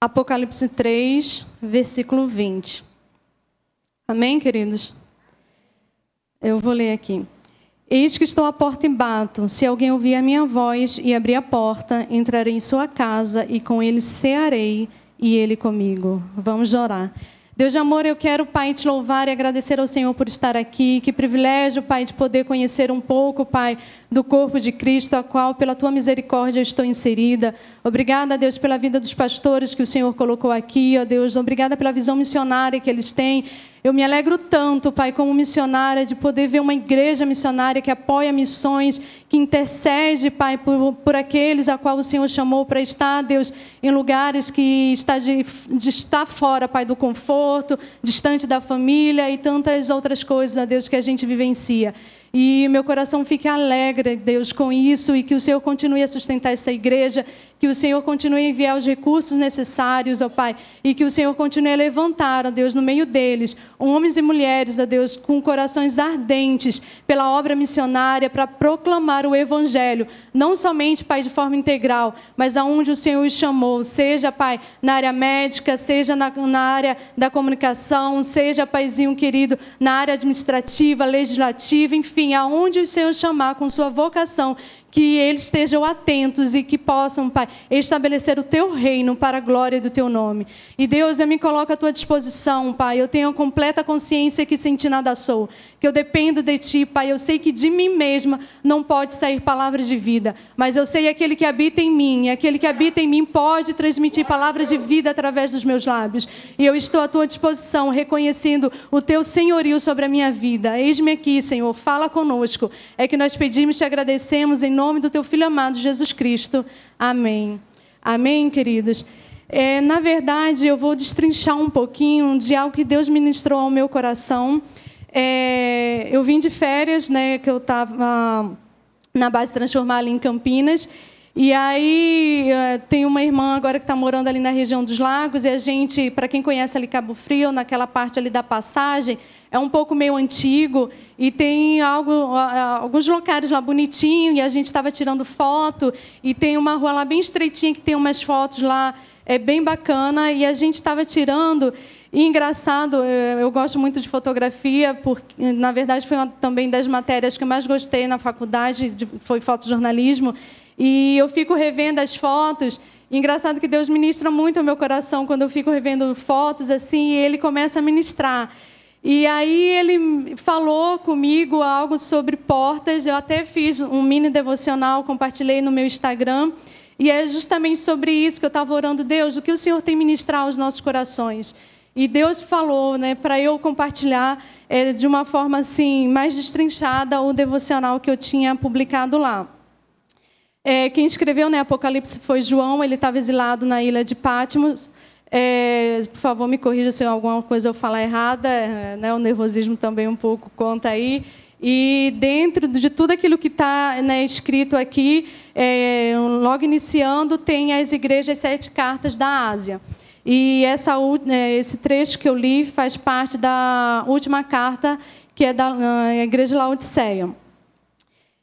Apocalipse 3, versículo 20. Amém, queridos? Eu vou ler aqui. Eis que estou à porta e bato. Se alguém ouvir a minha voz e abrir a porta, entrarei em sua casa e com ele cearei e ele comigo. Vamos orar. Deus de amor, eu quero, Pai, te louvar e agradecer ao Senhor por estar aqui. Que privilégio, Pai, de poder conhecer um pouco, Pai, do corpo de Cristo, a qual, pela tua misericórdia, eu estou inserida. Obrigada, Deus, pela vida dos pastores que o Senhor colocou aqui, ó Deus. Obrigada pela visão missionária que eles têm. Eu me alegro tanto, Pai, como missionária, de poder ver uma igreja missionária que apoia missões, que intercede, Pai, por, por aqueles a qual o Senhor chamou para estar, Deus, em lugares que está de, de estar fora, Pai, do conforto, distante da família e tantas outras coisas, a Deus, que a gente vivencia. E meu coração fique alegre, Deus, com isso e que o Senhor continue a sustentar essa igreja, que o Senhor continue a enviar os recursos necessários, ó Pai, e que o Senhor continue a levantar, ó Deus, no meio deles, homens e mulheres, ó Deus, com corações ardentes pela obra missionária para proclamar o Evangelho, não somente, Pai, de forma integral, mas aonde o Senhor os chamou, seja, Pai, na área médica, seja na, na área da comunicação, seja, Paizinho querido, na área administrativa, legislativa, enfim, aonde o Senhor chamar com sua vocação, que eles estejam atentos e que possam, Pai, estabelecer o teu reino para a glória do teu nome. E Deus, eu me coloco à tua disposição, Pai. Eu tenho completa consciência que sem ti nada sou, que eu dependo de ti, Pai. Eu sei que de mim mesma não pode sair palavras de vida, mas eu sei aquele que habita em mim, e aquele que habita em mim pode transmitir palavras de vida através dos meus lábios. E eu estou à tua disposição, reconhecendo o teu senhorio sobre a minha vida. Eis-me aqui, Senhor, fala conosco. É que nós pedimos e te agradecemos em nome do teu Filho amado Jesus Cristo. Amém. Amém, queridos. É, na verdade, eu vou destrinchar um pouquinho de algo que Deus ministrou ao meu coração. É, eu vim de férias, né, que eu estava na base Transformar ali em Campinas. E aí é, tem uma irmã agora que está morando ali na região dos lagos e a gente, para quem conhece ali Cabo Frio, naquela parte ali da passagem, é um pouco meio antigo e tem algo, alguns locais lá bonitinho e a gente estava tirando foto e tem uma rua lá bem estreitinha que tem umas fotos lá é bem bacana e a gente estava tirando e engraçado eu gosto muito de fotografia porque na verdade foi uma, também das matérias que eu mais gostei na faculdade foi fotojornalismo e eu fico revendo as fotos engraçado que Deus ministra muito ao meu coração quando eu fico revendo fotos assim e Ele começa a ministrar e aí ele falou comigo algo sobre portas. Eu até fiz um mini devocional, compartilhei no meu Instagram. E é justamente sobre isso que eu estava orando, Deus, o que o Senhor tem ministrar aos nossos corações. E Deus falou, né, para eu compartilhar é, de uma forma assim mais destrinchada o devocional que eu tinha publicado lá. É, quem escreveu né, Apocalipse foi João, ele estava exilado na ilha de Patmos. É, por favor, me corrija se alguma coisa eu falar errada, né, o nervosismo também um pouco conta aí. E dentro de tudo aquilo que está né, escrito aqui, é, logo iniciando, tem as igrejas sete cartas da Ásia. E essa, né, esse trecho que eu li faz parte da última carta, que é da igreja de Laodiceia.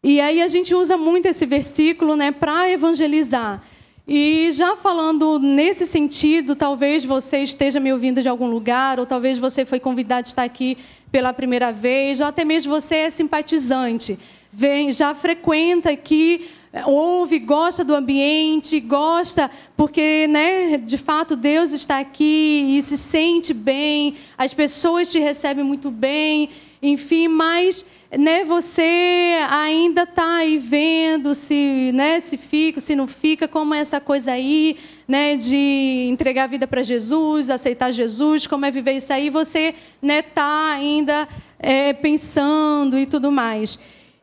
E aí a gente usa muito esse versículo né, para evangelizar. E já falando nesse sentido, talvez você esteja me ouvindo de algum lugar, ou talvez você foi convidado a estar aqui pela primeira vez, ou até mesmo você é simpatizante, vem, já frequenta aqui, ouve, gosta do ambiente, gosta, porque, né, de fato, Deus está aqui e se sente bem, as pessoas te recebem muito bem, enfim, mas né, você ainda está aí vendo se, né, se fica, se não fica, como é essa coisa aí, né, de entregar a vida para Jesus, aceitar Jesus, como é viver isso aí, você está né, ainda é, pensando e tudo mais.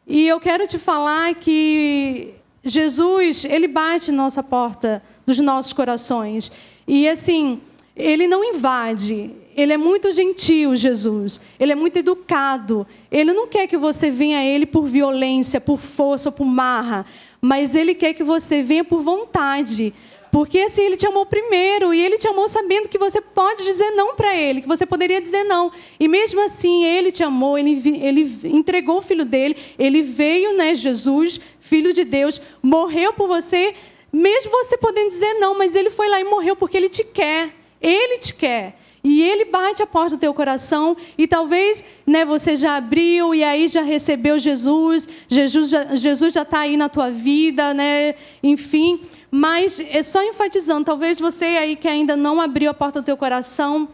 E eu quero te falar que Jesus, ele bate nossa porta dos nossos corações. E assim, ele não invade, ele é muito gentil, Jesus. Ele é muito educado. Ele não quer que você venha a ele por violência, por força por marra, mas ele quer que você venha por vontade. Porque assim, ele te amou primeiro e ele te amou sabendo que você pode dizer não para ele, que você poderia dizer não. E mesmo assim, ele te amou, ele, ele entregou o filho dele, ele veio, né, Jesus, filho de Deus, morreu por você Mesmo você podendo dizer não, mas ele foi lá e morreu porque ele te quer. Ele te quer. E ele bate a porta do teu coração e talvez né, você já abriu e aí já recebeu Jesus, Jesus já, Jesus já está aí na tua vida, né? enfim. Mas é só enfatizando, talvez você aí que ainda não abriu a porta do teu coração,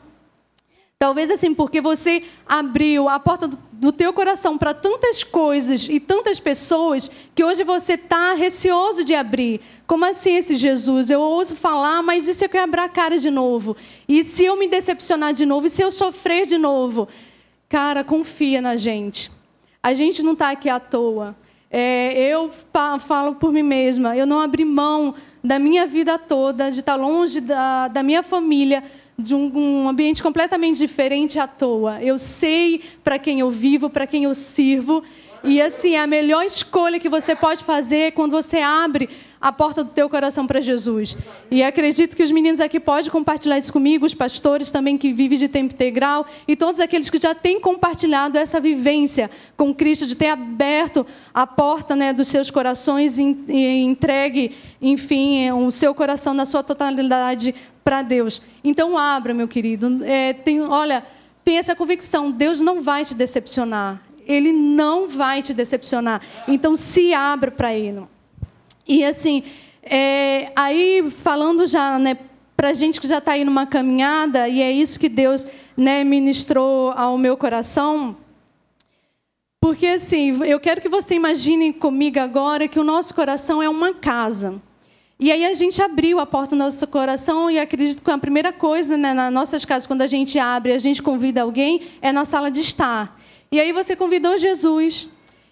Talvez assim, porque você abriu a porta do teu coração para tantas coisas e tantas pessoas que hoje você está receoso de abrir. Como assim esse Jesus? Eu ouso falar, mas e se eu quebrar a cara de novo? E se eu me decepcionar de novo? E se eu sofrer de novo? Cara, confia na gente. A gente não está aqui à toa. É, eu falo por mim mesma, eu não abri mão da minha vida toda, de estar longe da, da minha família, de um, um ambiente completamente diferente à toa. Eu sei para quem eu vivo, para quem eu sirvo. E assim, a melhor escolha que você pode fazer é quando você abre a porta do teu coração para Jesus. E acredito que os meninos aqui podem compartilhar isso comigo, os pastores também que vivem de tempo integral e todos aqueles que já têm compartilhado essa vivência com Cristo, de ter aberto a porta né, dos seus corações e entregue, enfim, o seu coração na sua totalidade para Deus. Então abra, meu querido. É, tem, olha, tem essa convicção: Deus não vai te decepcionar. Ele não vai te decepcionar. Então se abra para Ele. E assim, é, aí falando já, né, para gente que já está aí numa caminhada e é isso que Deus né, ministrou ao meu coração. Porque assim, eu quero que você imagine comigo agora que o nosso coração é uma casa. E aí a gente abriu a porta do nosso coração e acredito que a primeira coisa né, nas nossas casas, quando a gente abre, a gente convida alguém, é na sala de estar. E aí você convidou Jesus.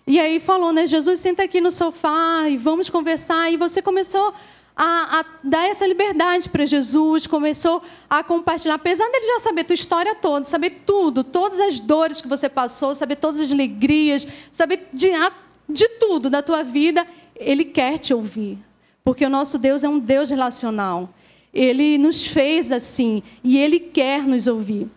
E aí falou, né, Jesus, senta aqui no sofá e vamos conversar. E você começou a, a dar essa liberdade para Jesus, começou a compartilhar, apesar dele já saber tua história toda, saber tudo, todas as dores que você passou, saber todas as alegrias, saber de, de tudo da tua vida, ele quer te ouvir. Porque o nosso Deus é um Deus relacional. Ele nos fez assim e ele quer nos ouvir.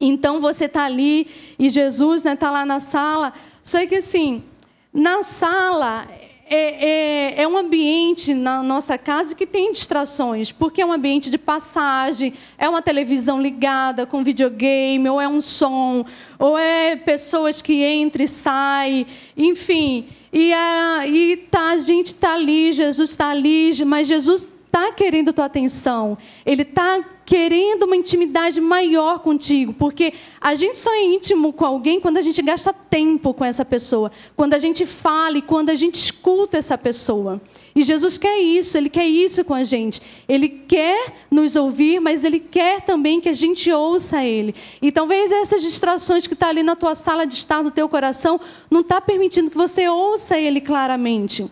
Então você está ali e Jesus está né, tá lá na sala. Só que assim, na sala é, é, é, um ambiente na nossa casa que tem distrações, porque é um ambiente de passagem, é uma televisão ligada com videogame, ou é um som, ou é pessoas que entram e saem, enfim. E, a, e tá, a gente está ali, Jesus está ali, mas Jesus está querendo tua atenção. Ele está querendo uma intimidade maior contigo, porque a gente só é íntimo com alguém quando a gente gasta tempo com essa pessoa, quando a gente fala e quando a gente escuta essa pessoa. E Jesus quer isso, Ele quer isso com a gente. Ele quer nos ouvir, mas Ele quer também que a gente ouça Ele. E talvez essas distrações que estão tá ali na tua sala de estar, no teu coração, não está permitindo que você ouça Ele claramente.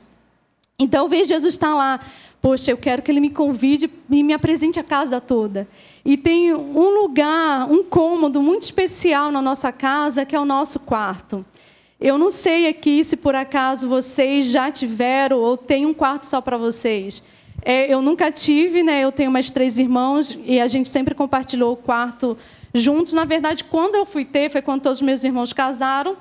Então, talvez Jesus está lá, poxa, eu quero que Ele me convide e me apresente a casa toda. E tem um lugar, um cômodo muito especial na nossa casa, que é o nosso quarto. Eu não sei aqui se por acaso vocês já tiveram ou tem um quarto só para vocês. É, eu nunca tive, né? Eu tenho mais três irmãos e a gente sempre compartilhou o quarto juntos. Na verdade, quando eu fui ter, foi quando todos os meus irmãos casaram.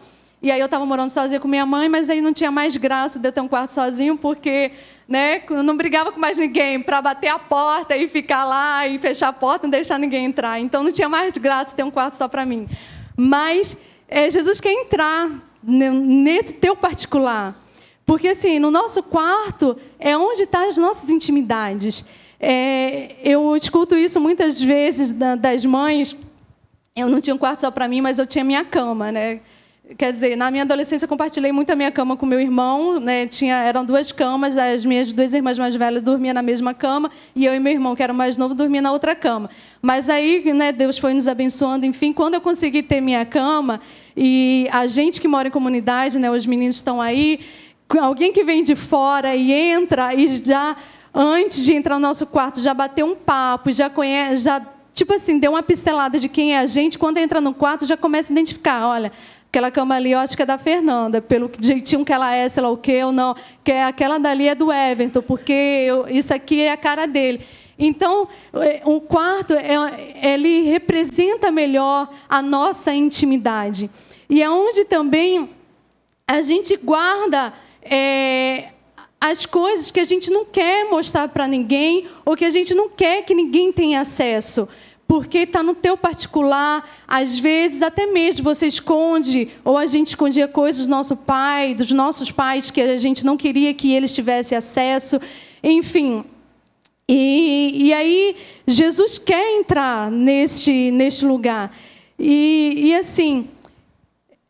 E aí eu estava morando sozinha com minha mãe, mas aí não tinha mais graça de eu ter um quarto sozinho, porque né, eu não brigava com mais ninguém para bater a porta e ficar lá e fechar a porta e não deixar ninguém entrar. Então não tinha mais graça ter um quarto só para mim. Mas é, Jesus quer entrar nesse teu particular. Porque, assim, no nosso quarto é onde estão tá as nossas intimidades. É, eu escuto isso muitas vezes das mães. Eu não tinha um quarto só para mim, mas eu tinha minha cama, né? Quer dizer, na minha adolescência eu compartilhei muito a minha cama com meu irmão, né? Tinha, eram duas camas, as minhas duas irmãs mais velhas dormiam na mesma cama e eu e meu irmão, que era mais novo, dormia na outra cama. Mas aí, né, Deus foi nos abençoando, enfim, quando eu consegui ter minha cama, e a gente que mora em comunidade, né, os meninos estão aí, alguém que vem de fora e entra e já antes de entrar no nosso quarto já bateu um papo, já conhece, já tipo assim, deu uma pistelada de quem é a gente, quando entra no quarto já começa a identificar, olha, aquela cama ali eu acho que é da Fernanda, pelo jeitinho que ela é, sei lá o quê, ou não, que é, aquela dali é do Everton, porque eu, isso aqui é a cara dele. Então, o é, quarto, é, ele representa melhor a nossa intimidade. E é onde também a gente guarda é, as coisas que a gente não quer mostrar para ninguém ou que a gente não quer que ninguém tenha acesso. Porque está no teu particular, às vezes até mesmo você esconde, ou a gente escondia coisas do nosso pai, dos nossos pais, que a gente não queria que eles tivessem acesso. Enfim, e, e aí Jesus quer entrar neste, neste lugar. E, e assim,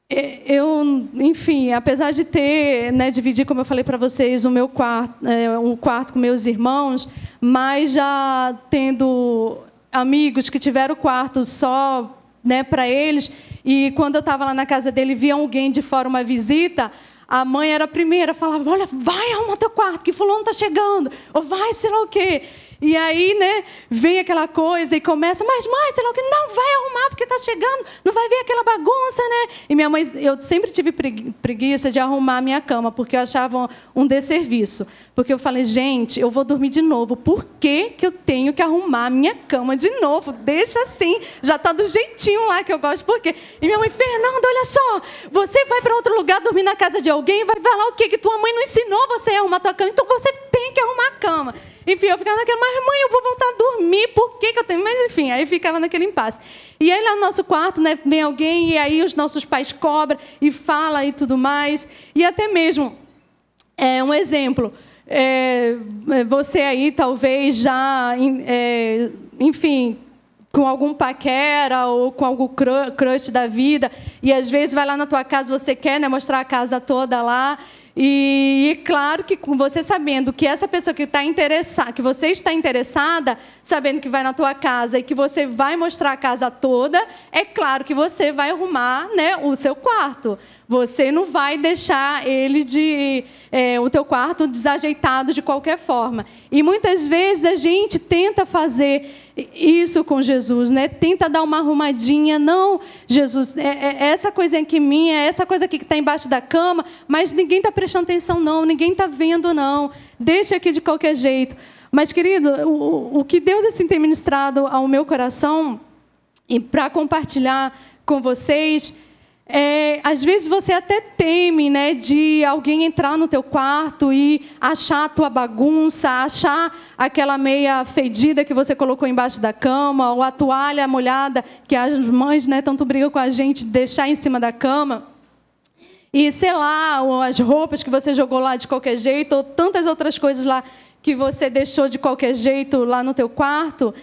eu, enfim, apesar de ter, né, dividir, como eu falei para vocês, o meu quarto, é, um quarto com meus irmãos, mas já tendo amigos que tiveram quarto só né, para eles, e quando eu estava lá na casa dele, via alguém de fora, uma visita, a mãe era a primeira, falava: Olha, vai arrumar teu quarto, que fulano está chegando, ou vai, sei lá o quê. E aí, né, vem aquela coisa e começa, mas mãe, sei lá o que, não vai arrumar porque está chegando, não vai ver aquela bagunça, né? E minha mãe, eu sempre tive preguiça de arrumar a minha cama, porque eu achava um desserviço. Porque eu falei, gente, eu vou dormir de novo, por que, que eu tenho que arrumar minha cama de novo? Deixa assim, já está do jeitinho lá que eu gosto, por quê? E minha mãe, Fernanda, olha só, você vai para outro lugar dormir na casa de alguém vai falar o quê? Que tua mãe não ensinou você a arrumar tua cama, então você tem que arrumar a cama. Enfim, eu ficava naquela, mas mãe, eu vou voltar a dormir, por que, que eu tenho? Mas enfim, aí ficava naquele impasse. E aí lá no nosso quarto, né, vem alguém, e aí os nossos pais cobram e fala e tudo mais. E até mesmo, é, um exemplo, é, você aí talvez já, é, enfim, com algum paquera ou com algum crush da vida, e às vezes vai lá na tua casa, você quer né, mostrar a casa toda lá, e, e claro que com você sabendo que essa pessoa que está interessada, que você está interessada, sabendo que vai na tua casa e que você vai mostrar a casa toda, é claro que você vai arrumar né, o seu quarto. Você não vai deixar ele de é, o teu quarto desajeitado de qualquer forma. E muitas vezes a gente tenta fazer isso com Jesus, né? Tenta dar uma arrumadinha, não, Jesus, é, é, é essa coisa aqui minha, é essa coisa aqui que está embaixo da cama, mas ninguém está prestando atenção, não, ninguém está vendo, não. Deixa aqui de qualquer jeito. Mas, querido, o, o que Deus assim tem ministrado ao meu coração e para compartilhar com vocês é, às vezes você até teme né, de alguém entrar no teu quarto e achar a tua bagunça, achar aquela meia fedida que você colocou embaixo da cama, ou a toalha molhada que as mães né, tanto brigam com a gente deixar em cima da cama. E sei lá, ou as roupas que você jogou lá de qualquer jeito, ou tantas outras coisas lá que você deixou de qualquer jeito lá no teu quarto.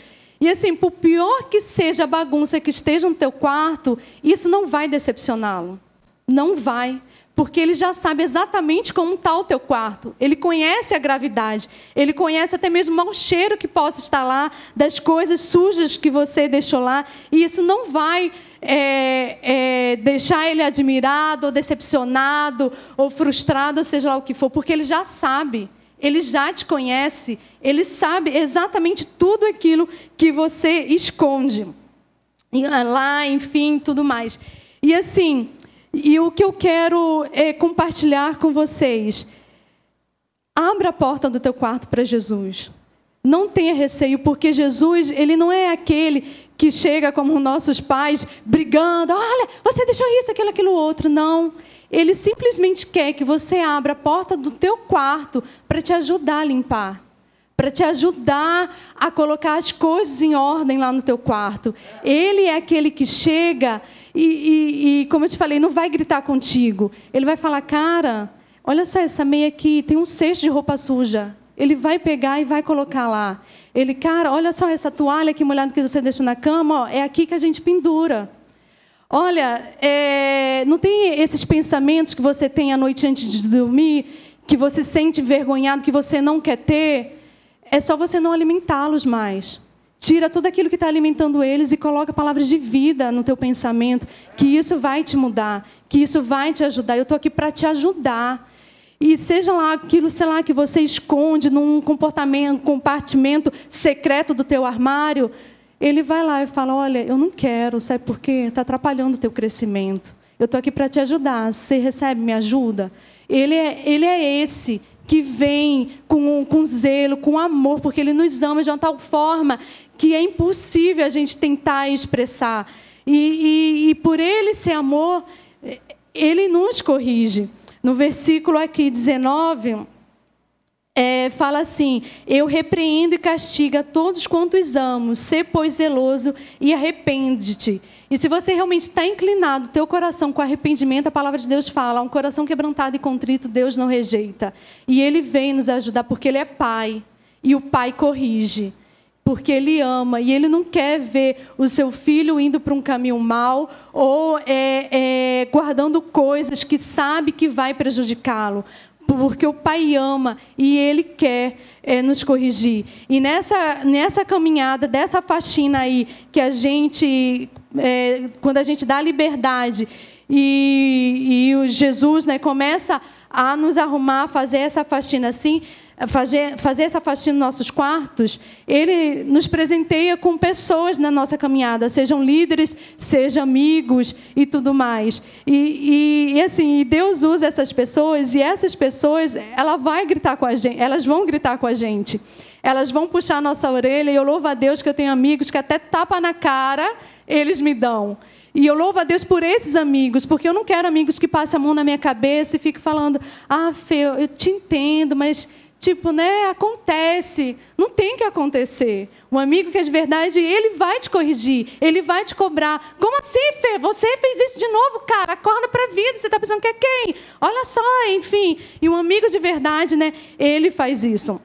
E assim, por pior que seja a bagunça que esteja no teu quarto, isso não vai decepcioná-lo. Não vai. Porque ele já sabe exatamente como está o teu quarto. Ele conhece a gravidade. Ele conhece até mesmo o mau cheiro que possa estar lá, das coisas sujas que você deixou lá. E isso não vai é, é, deixar ele admirado, ou decepcionado, ou frustrado, seja lá o que for, porque ele já sabe. Ele já te conhece, ele sabe exatamente tudo aquilo que você esconde. Ah, lá, enfim, tudo mais. E assim, e o que eu quero é compartilhar com vocês. Abra a porta do teu quarto para Jesus. Não tenha receio, porque Jesus, ele não é aquele que chega como nossos pais, brigando, olha, você deixou isso, aquilo, aquilo outro. Não. Ele simplesmente quer que você abra a porta do teu quarto para te ajudar a limpar, para te ajudar a colocar as coisas em ordem lá no teu quarto. Ele é aquele que chega e, e, e como eu te falei, não vai gritar contigo. Ele vai falar, cara, olha só essa meia aqui, tem um cesto de roupa suja. Ele vai pegar e vai colocar lá. Ele, cara, olha só essa toalha aqui molhada que você deixa na cama, ó, é aqui que a gente pendura. Olha, é, não tem esses pensamentos que você tem à noite antes de dormir, que você sente envergonhado, que você não quer ter. É só você não alimentá-los mais. Tira tudo aquilo que está alimentando eles e coloca palavras de vida no teu pensamento, que isso vai te mudar, que isso vai te ajudar. Eu estou aqui para te ajudar. E seja lá aquilo, sei lá, que você esconde num comportamento, compartimento secreto do teu armário, ele vai lá e fala: Olha, eu não quero, sabe por quê? Está atrapalhando o teu crescimento. Eu estou aqui para te ajudar. Você recebe, me ajuda. Ele é, ele é esse que vem com, com zelo, com amor, porque ele nos ama de uma tal forma que é impossível a gente tentar expressar. E, e, e por ele ser amor, ele nos corrige. No versículo aqui 19, é, fala assim: Eu repreendo e castigo a todos quantos amo, sê, pois, zeloso e arrepende-te. E se você realmente está inclinado, teu coração com arrependimento, a palavra de Deus fala: um coração quebrantado e contrito, Deus não rejeita. E Ele vem nos ajudar porque Ele é Pai. E o Pai corrige. Porque Ele ama e Ele não quer ver o seu filho indo para um caminho mau ou é, é, guardando coisas que sabe que vai prejudicá-lo porque o Pai ama e Ele quer é, nos corrigir. E nessa, nessa caminhada, dessa faxina aí, que a gente, é, quando a gente dá liberdade e, e o Jesus né, começa a nos arrumar, fazer essa faxina assim, fazer, fazer essa faxina nos nossos quartos, ele nos presenteia com pessoas na nossa caminhada, sejam líderes, sejam amigos e tudo mais. E, e, e, assim, Deus usa essas pessoas e essas pessoas, ela vai gritar com a gente, elas vão gritar com a gente. Elas vão puxar a nossa orelha e eu louvo a Deus que eu tenho amigos que até tapa na cara eles me dão. E eu louvo a Deus por esses amigos, porque eu não quero amigos que passem a mão na minha cabeça e fiquem falando: ah, Fê, eu te entendo, mas Tipo, né? Acontece. Não tem que acontecer. O amigo que é de verdade, ele vai te corrigir, ele vai te cobrar. Como assim, Fê? Você fez isso de novo, cara? Acorda para a vida. Você está pensando que é quem? Olha só, enfim. E um amigo de verdade, né? Ele faz isso.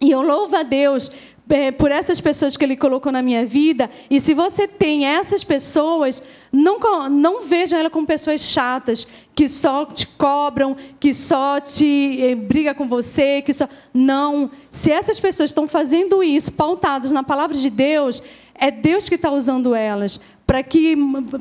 E eu louvo a Deus é, por essas pessoas que Ele colocou na minha vida. E se você tem essas pessoas, não, não vejam ela como pessoas chatas, que só te cobram, que só te eh, briga com você, que só. Não. Se essas pessoas estão fazendo isso, pautadas na palavra de Deus, é Deus que está usando elas para que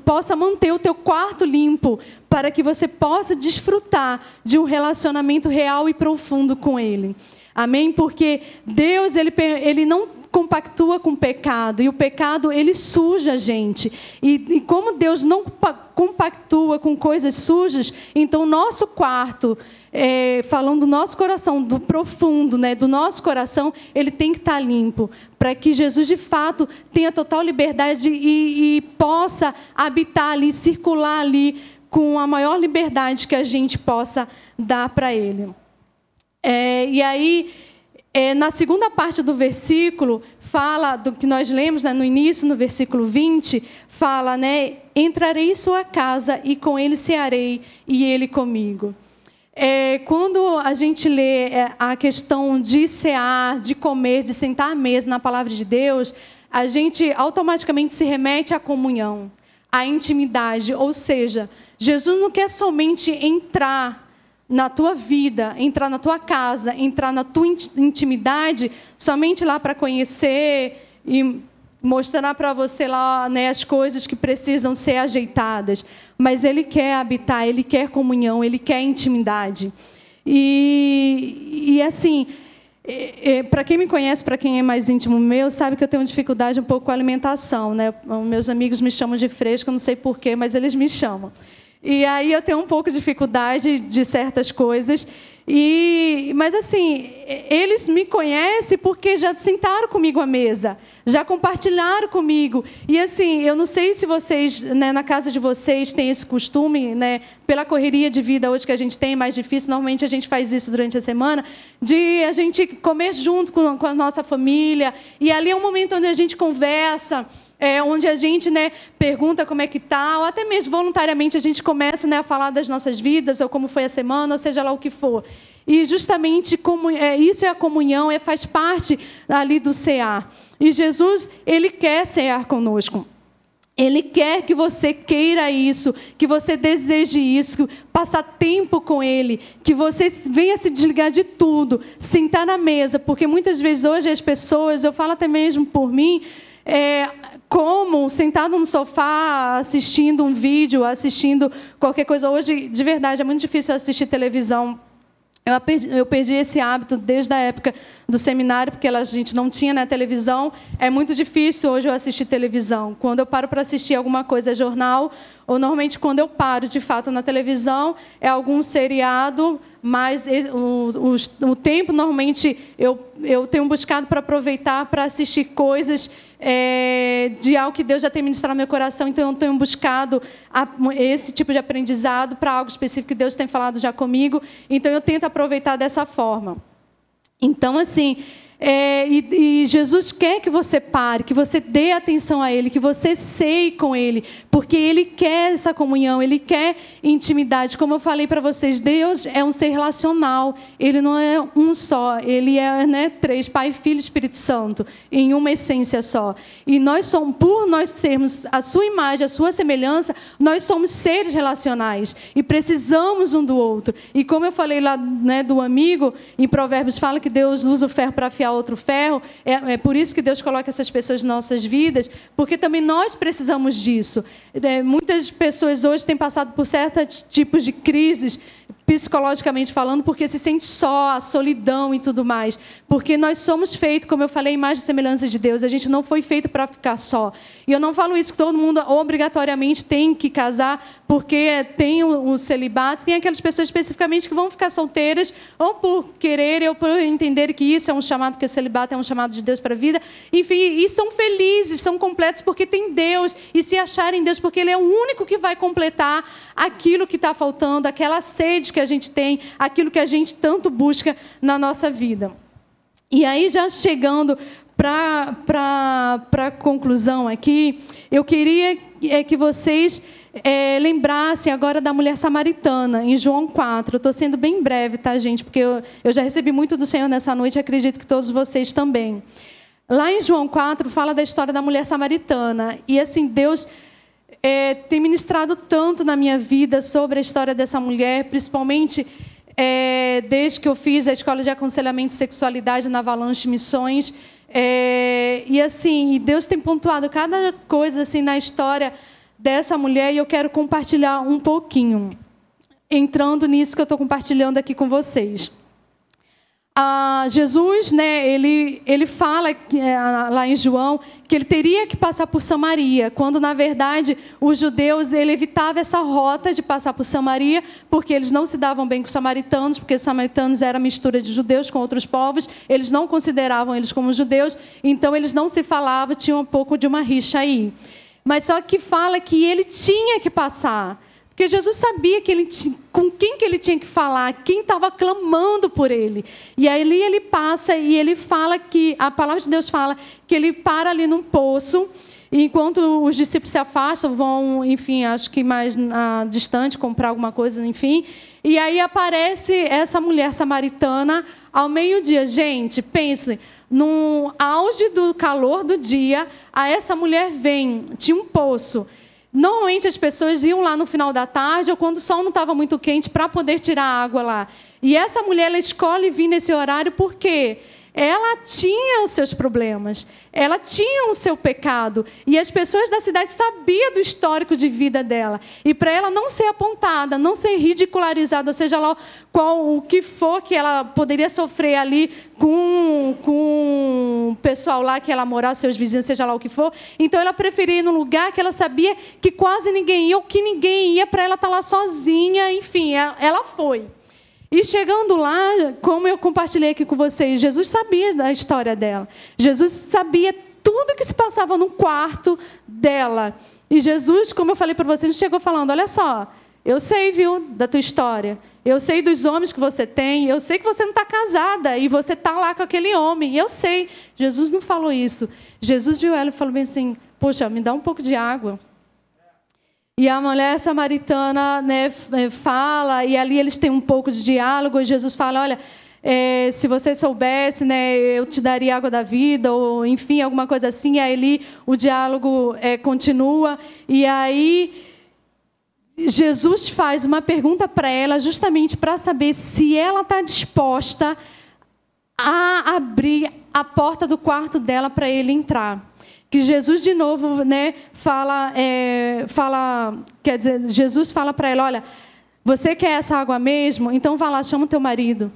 possa manter o teu quarto limpo, para que você possa desfrutar de um relacionamento real e profundo com Ele. Amém? Porque Deus, ele, ele não compactua com o pecado, e o pecado, ele suja a gente. E, e como Deus não compactua com coisas sujas, então nosso quarto, é, falando do nosso coração, do profundo, né, do nosso coração, ele tem que estar limpo, para que Jesus de fato tenha total liberdade e, e possa habitar ali, circular ali com a maior liberdade que a gente possa dar para Ele. É, e aí, é, na segunda parte do versículo, fala do que nós lemos né, no início, no versículo 20, fala, né? Entrarei em sua casa e com ele cearei e ele comigo. É, quando a gente lê é, a questão de cear, de comer, de sentar à mesa na palavra de Deus, a gente automaticamente se remete à comunhão, à intimidade. Ou seja, Jesus não quer somente entrar na tua vida, entrar na tua casa, entrar na tua intimidade, somente lá para conhecer e mostrar para você lá né, as coisas que precisam ser ajeitadas. Mas Ele quer habitar, Ele quer comunhão, Ele quer intimidade. E, e assim, para quem me conhece, para quem é mais íntimo meu, sabe que eu tenho dificuldade um pouco com a alimentação. Né? Meus amigos me chamam de fresco, não sei porquê, mas eles me chamam. E aí eu tenho um pouco de dificuldade de certas coisas. E, mas assim, eles me conhecem porque já sentaram comigo à mesa, já compartilharam comigo. E assim, eu não sei se vocês, né, na casa de vocês, têm esse costume, né, pela correria de vida hoje que a gente tem, mais difícil, normalmente a gente faz isso durante a semana, de a gente comer junto com, com a nossa família. E ali é um momento onde a gente conversa é, onde a gente né, pergunta como é que está, ou até mesmo voluntariamente a gente começa né, a falar das nossas vidas, ou como foi a semana, ou seja lá o que for. E justamente como, é, isso é a comunhão, é, faz parte ali do cear. E Jesus, Ele quer cear conosco. Ele quer que você queira isso, que você deseje isso, passar tempo com Ele, que você venha se desligar de tudo, sentar na mesa, porque muitas vezes hoje as pessoas, eu falo até mesmo por mim, é, como sentado no sofá assistindo um vídeo, assistindo qualquer coisa. Hoje, de verdade, é muito difícil assistir televisão. Eu perdi, eu perdi esse hábito desde a época do seminário, porque a gente não tinha né, televisão. É muito difícil hoje eu assistir televisão. Quando eu paro para assistir alguma coisa, é jornal, ou normalmente quando eu paro de fato na televisão, é algum seriado mas o, o, o, tempo normalmente eu, eu tenho buscado para aproveitar para assistir coisas é, de algo que Deus já tem ministrado no meu coração, então eu tenho buscado a, esse tipo de aprendizado para algo específico que Deus tem falado já comigo, então eu tento aproveitar dessa forma. Então, assim, é, e, e, Jesus quer que você pare, que você dê atenção a Ele, que você seie com Ele, porque Ele quer essa comunhão, Ele quer intimidade. Como eu falei para vocês, Deus é um ser relacional, Ele não é um só, Ele é né, três: Pai, Filho e Espírito Santo, em uma essência só. E nós somos, por nós sermos a Sua imagem, a Sua semelhança, nós somos seres relacionais e precisamos um do outro. E como eu falei lá né, do amigo, em Provérbios fala que Deus usa o ferro para afiar outro ferro. É, é, por isso que Deus coloca essas pessoas em nossas vidas, porque também nós precisamos disso. É, muitas pessoas hoje têm passado por certos tipos de crises psicologicamente falando, porque se sente só, a solidão e tudo mais. Porque nós somos feitos, como eu falei, imagem e semelhança de Deus. A gente não foi feito para ficar só. E eu não falo isso que todo mundo obrigatoriamente tem que casar porque tem o, o celibato. Tem aquelas pessoas especificamente que vão ficar solteiras ou por querer ou por entender que isso é um chamado, que o celibato é um chamado de Deus para a vida. Enfim, e são felizes, são completos porque tem Deus e se acharem Deus porque Ele é o único que vai completar aquilo que está faltando, aquela sede que que a gente tem, aquilo que a gente tanto busca na nossa vida. E aí, já chegando para a conclusão aqui, eu queria é, que vocês é, lembrassem agora da mulher samaritana, em João 4. Estou sendo bem breve, tá, gente? Porque eu, eu já recebi muito do Senhor nessa noite e acredito que todos vocês também. Lá em João 4, fala da história da mulher samaritana. E assim, Deus é, tem ministrado tanto na minha vida sobre a história dessa mulher, principalmente é, desde que eu fiz a escola de aconselhamento e sexualidade na Avalanche Missões. É, e assim, Deus tem pontuado cada coisa assim na história dessa mulher e eu quero compartilhar um pouquinho, entrando nisso que eu estou compartilhando aqui com vocês ah, Jesus, né, ele, ele fala é, lá em João que ele teria que passar por Samaria, quando na verdade os judeus ele evitava essa rota de passar por Samaria, porque eles não se davam bem com os samaritanos, porque os samaritanos era mistura de judeus com outros povos, eles não consideravam eles como judeus, então eles não se falavam, tinha um pouco de uma rixa aí. Mas só que fala que ele tinha que passar. Porque Jesus sabia que ele tinha, com quem que ele tinha que falar, quem estava clamando por ele. E aí ele passa e ele fala que a palavra de Deus fala que ele para ali num poço. E enquanto os discípulos se afastam, vão, enfim, acho que mais distante, comprar alguma coisa, enfim. E aí aparece essa mulher samaritana ao meio-dia. Gente, pense, no auge do calor do dia, a essa mulher vem, tinha um poço. Normalmente as pessoas iam lá no final da tarde ou quando o sol não estava muito quente para poder tirar a água lá. E essa mulher ela escolhe vir nesse horário porque ela tinha os seus problemas, ela tinha o seu pecado, e as pessoas da cidade sabiam do histórico de vida dela. E para ela não ser apontada, não ser ridicularizada, ou seja lá qual o que for que ela poderia sofrer ali com, com o pessoal lá que ela morava, seus vizinhos, seja lá o que for, então ela preferia ir num lugar que ela sabia que quase ninguém ia, ou que ninguém ia, para ela estar tá lá sozinha, enfim, ela foi. E chegando lá, como eu compartilhei aqui com vocês, Jesus sabia da história dela. Jesus sabia tudo que se passava no quarto dela. E Jesus, como eu falei para vocês, chegou falando: Olha só, eu sei, viu, da tua história. Eu sei dos homens que você tem. Eu sei que você não está casada e você está lá com aquele homem. Eu sei. Jesus não falou isso. Jesus viu ela e falou bem assim: Poxa, me dá um pouco de água. E a mulher samaritana né, é, fala, e ali eles têm um pouco de diálogo, e Jesus fala: Olha, é, se você soubesse, né, eu te daria água da vida, ou enfim, alguma coisa assim. E aí ali o diálogo é, continua, e aí Jesus faz uma pergunta para ela, justamente para saber se ela está disposta a abrir a porta do quarto dela para ele entrar que Jesus de novo, né, fala, é, fala, quer dizer, Jesus fala para ela, olha, você quer essa água mesmo? Então vá lá, chama o teu marido.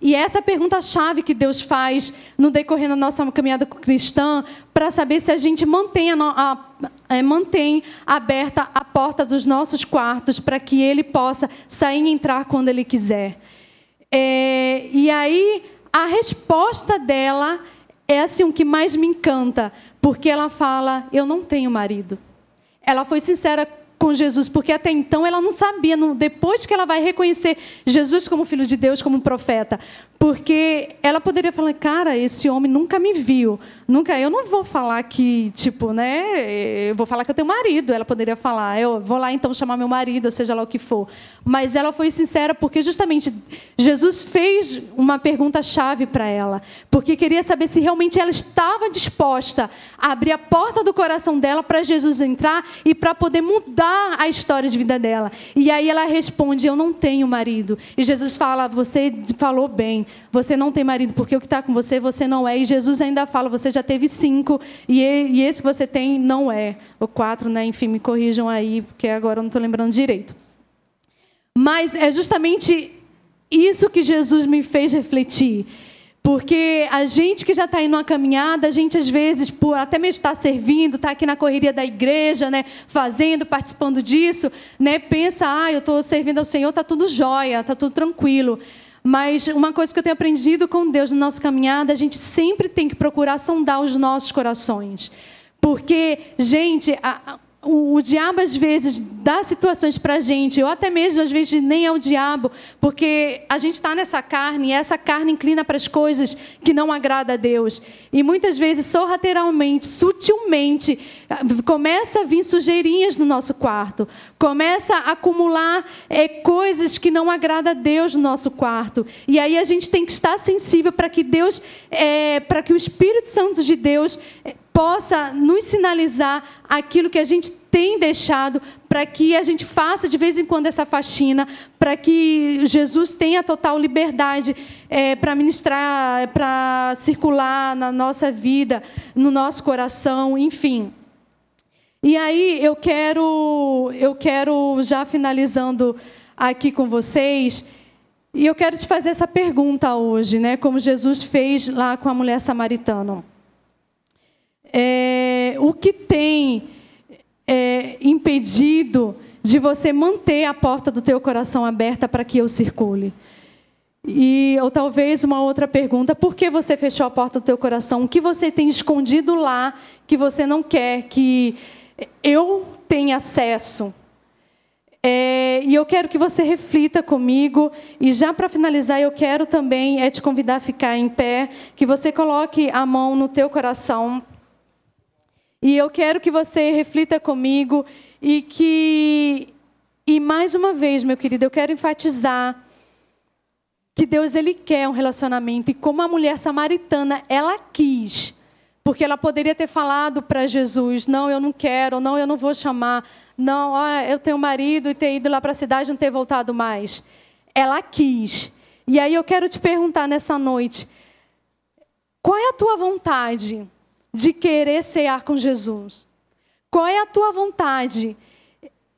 E essa é a pergunta-chave que Deus faz no decorrer da nossa caminhada cristã, para saber se a gente mantém, a, a, é, mantém aberta a porta dos nossos quartos para que Ele possa sair e entrar quando Ele quiser. É, e aí, a resposta dela é assim o que mais me encanta, porque ela fala: Eu não tenho marido. Ela foi sincera com Jesus, porque até então ela não sabia, depois que ela vai reconhecer Jesus como filho de Deus, como profeta, porque ela poderia falar, cara, esse homem nunca me viu, nunca, eu não vou falar que, tipo, né, eu vou falar que eu tenho marido, ela poderia falar, eu vou lá então chamar meu marido, seja lá o que for, mas ela foi sincera porque justamente Jesus fez uma pergunta chave para ela, porque queria saber se realmente ela estava disposta a abrir a porta do coração dela para Jesus entrar e para poder mudar a história de vida dela. E aí ela responde: Eu não tenho marido. E Jesus fala: Você falou bem, você não tem marido, porque o que está com você, você não é. E Jesus ainda fala: Você já teve cinco, e, esse que você tem não é. Ou quatro, né? Enfim, me corrijam aí, porque agora eu não estou lembrando direito. Mas é justamente isso que Jesus me fez refletir. Porque a gente que já está aí numa caminhada, a gente às vezes, por até mesmo estar servindo, está aqui na correria da igreja, né, fazendo, participando disso, né, pensa, ah, eu estou servindo ao Senhor, está tudo jóia, está tudo tranquilo. Mas uma coisa que eu tenho aprendido com Deus na nossa caminhada, a gente sempre tem que procurar sondar os nossos corações. Porque, gente, o, o, diabo às vezes dá situações para a gente, ou até mesmo às vezes nem é o diabo, porque a gente está nessa carne e essa carne inclina para as coisas que não agrada a Deus. E muitas vezes, sorrateiramente, sutilmente, começa a vir sujeirinhas no nosso quarto, começa a acumular é, coisas que não agrada a Deus no nosso quarto. E aí a gente tem que estar sensível para que Deus, é, para que o Espírito Santo de Deus é, possa nos sinalizar aquilo que a gente tem deixado, para que a gente faça de vez em quando essa faxina, para que Jesus tenha total liberdade é, para ministrar, para circular na nossa vida, no nosso coração, enfim. E aí eu quero, eu quero já finalizando aqui com vocês, e eu quero te fazer essa pergunta hoje, né? Como Jesus fez lá com a mulher samaritana é, o que tem é, impedido de você manter a porta do teu coração aberta para que eu circule? E, ou talvez uma outra pergunta: por que você fechou a porta do teu coração? O que você tem escondido lá que você não quer que eu tenha acesso? É, e eu quero que você reflita comigo. E já para finalizar, eu quero também é te convidar a ficar em pé, que você coloque a mão no teu coração. E eu quero que você reflita comigo e que e mais uma vez, meu querido, eu quero enfatizar que Deus ele quer um relacionamento e como a mulher samaritana, ela quis. Porque ela poderia ter falado para Jesus: "Não, eu não quero, não, eu não vou chamar. Não, ó, eu tenho marido e ter ido lá para a cidade e não ter voltado mais". Ela quis. E aí eu quero te perguntar nessa noite: qual é a tua vontade? De querer cear com Jesus? Qual é a tua vontade?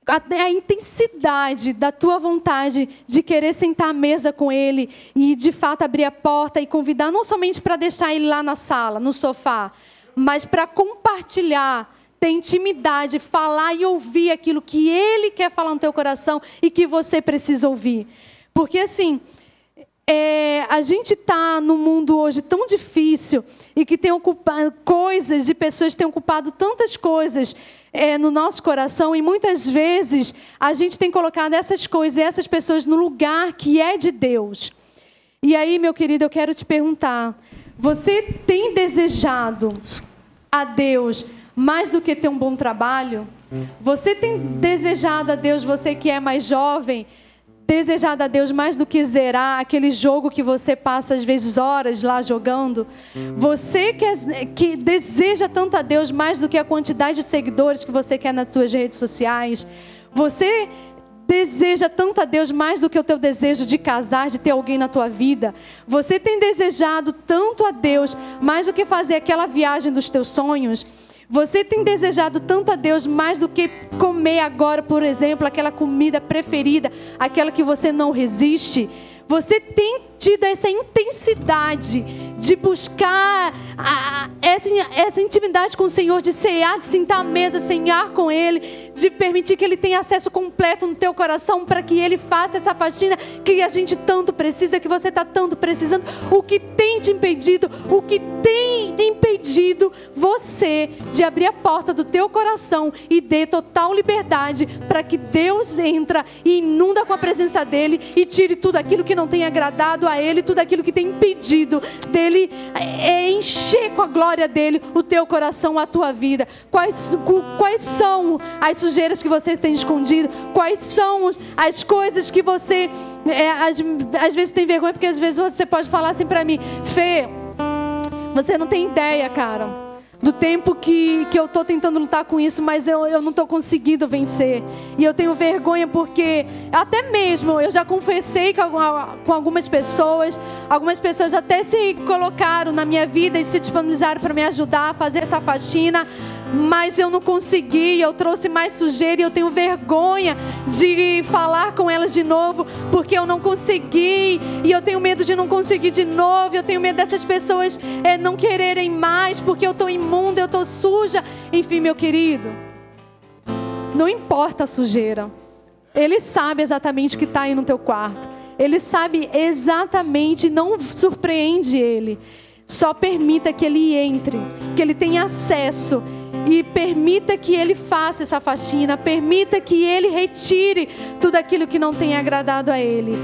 A, a, intensidade da tua vontade de querer sentar à mesa com Ele e de fato abrir a porta e convidar, não somente para deixar Ele lá na sala, no sofá, mas para compartilhar, ter intimidade, falar e ouvir aquilo que Ele quer falar no teu coração e que você precisa ouvir. Porque assim, é, a gente está no mundo hoje tão difícil e que tem ocupado coisas e pessoas têm ocupado tantas coisas é, no nosso coração e muitas vezes a gente tem colocado essas coisas e essas pessoas no lugar que é de Deus. E aí, meu querido, eu quero te perguntar: você tem desejado a Deus mais do que ter um bom trabalho? Você tem desejado a Deus, você que é mais jovem, desejado a Deus mais do que zerar aquele jogo que você passa às vezes horas lá jogando. Você que, é, que deseja tanto a Deus mais do que a quantidade de seguidores que você quer nas suas redes sociais. Você deseja tanto a Deus mais do que o teu desejo de casar, de ter alguém na tua vida. Você tem desejado tanto a Deus mais do que fazer aquela viagem dos teus sonhos. Você tem desejado tanto a Deus mais do que comer agora, por exemplo, aquela comida preferida, aquela que você não resiste? Você tem tido essa intensidade de buscar a, essa, essa intimidade com o Senhor, de cear, de sentar à mesa, senhar com Ele, de permitir que Ele tenha acesso completo no teu coração para que Ele faça essa faxina que a gente tanto precisa, que você está tanto precisando. O que tem te impedido, o que tem impedido você de abrir a porta do teu coração e dê total liberdade para que Deus entra e inunda com a presença dEle e tire tudo aquilo que não tem agradado a Ele, tudo aquilo que tem impedido dele é, encher com a glória dele o teu coração, a tua vida. Quais, quais são as sujeiras que você tem escondido? Quais são as coisas que você é, às, às vezes tem vergonha? Porque às vezes você pode falar assim para mim, Fê, você não tem ideia, cara do tempo que, que eu estou tentando lutar com isso, mas eu, eu não estou conseguindo vencer. E eu tenho vergonha porque, até mesmo, eu já confessei com, com algumas pessoas, algumas pessoas até se colocaram na minha vida e se disponibilizaram para me ajudar a fazer essa faxina mas eu não consegui, eu trouxe mais sujeira e eu tenho vergonha de falar com elas de novo, porque eu não consegui, e eu tenho medo de não conseguir de novo, eu tenho medo dessas pessoas é, não quererem mais, porque eu estou imunda, eu estou suja. Enfim, meu querido, não importa a sujeira, Ele sabe exatamente o que está aí no teu quarto, Ele sabe exatamente, não surpreende Ele. Só permita que ele entre, que ele tenha acesso e permita que Ele faça essa faxina, permita que Ele retire tudo aquilo que não tem agradado a Ele.